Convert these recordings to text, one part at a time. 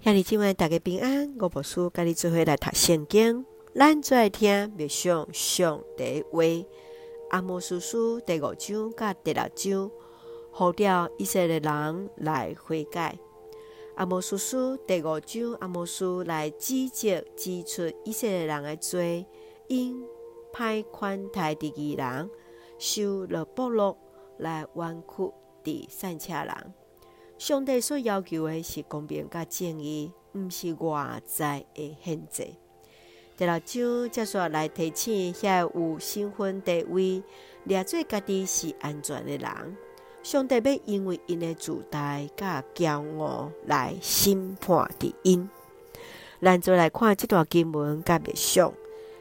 兄弟姊妹大家平安，我无事甲你做伙来读圣经，咱做来听默想上帝话。阿摩叔叔第五章甲第六章，呼召以色列人来悔改。阿摩叔叔第五章，阿摩叔来指责指出以色列人的罪，因派款待第二人，受了剥落来弯曲第三车人。上帝所要求的是公平甲正义，毋是外在的限制。第六章接续来提醒遐有身份地位、掠做家己是安全的人，上帝要因为因的自大甲骄傲来审判伫因。咱做来看这段经文甲默想，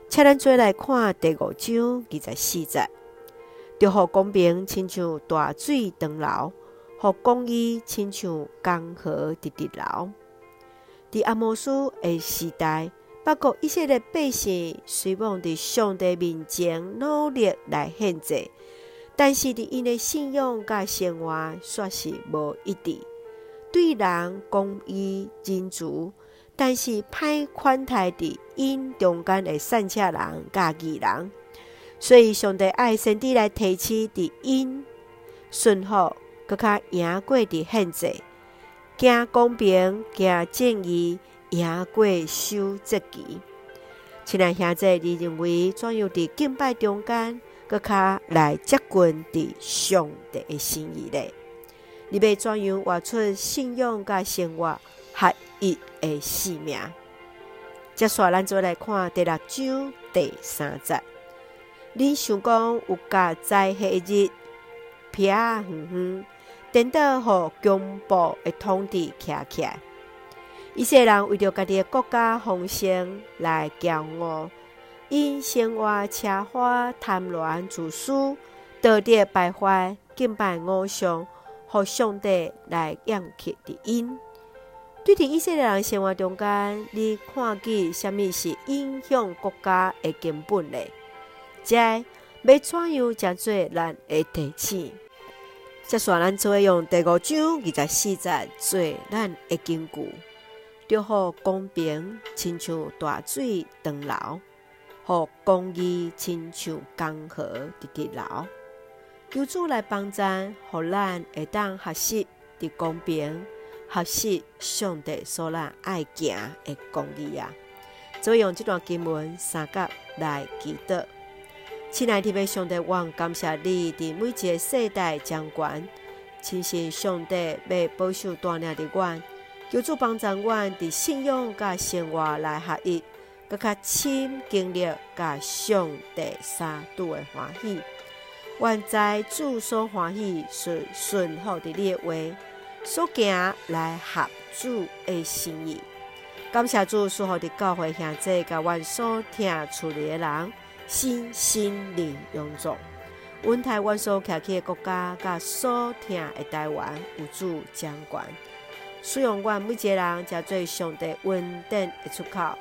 请咱做来看第五章二十四节，着互公平亲像大水长流。互公义亲像江河直直流。伫阿摩司的时代，北国以色列百姓虽望伫上帝面前努力来献祭，但是伫因的信仰甲生活却是无一致。对人公义真足，但是歹款待伫因中间的善车人甲义人。所以上帝爱先伫来提起伫因顺服。阁较赢过伫献祭，行公平，行正义，赢过守节期。亲爱兄弟，你认为怎样伫敬拜中间，阁较来接近伫上帝的心意呢？你要怎样活出信仰甲生活合一的使命？接下，咱做来看第六章第三节。你想讲有甲在迄日，撇啊远远。颠倒，互强暴的统治徛起来。以色列人为着家己的国家丰盛来骄傲，因生活奢华、贪婪、自私、道德败坏、敬拜偶像，互上帝来厌弃的因。对伫以色列人生活中间，你看见什么是影响国家的根本呢？即要怎样才做咱的提醒？接下来，咱做用第五章二十四节做咱的根据，着互公平亲像大水长流，互公义亲像江河直直流。求主来帮咱，互咱会当学习伫公平，学习上帝所咱爱行的公义啊！所以用这段经文三甲来祈祷。亲爱的上帝，我感谢你伫每一个世代掌管，亲信上帝要保守带领的阮，求主帮助阮伫信仰甲生活来合一，搁较深经历甲上帝三度的欢喜。愿在主所欢喜是顺服的你的话，所行来合主的心意。感谢主所予的教会兄弟甲阮所听出的人。心心灵永驻，阮台湾所徛起的国家，甲所听的台湾有主掌权，使用阮每一个人，才做上帝稳定的出口。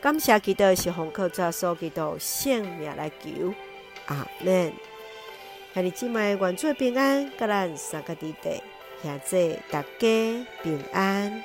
感谢基督是奉靠主所基督性命来求，阿门。兄弟姊妹，愿主平安，甲咱三个弟弟，兄弟大家平安。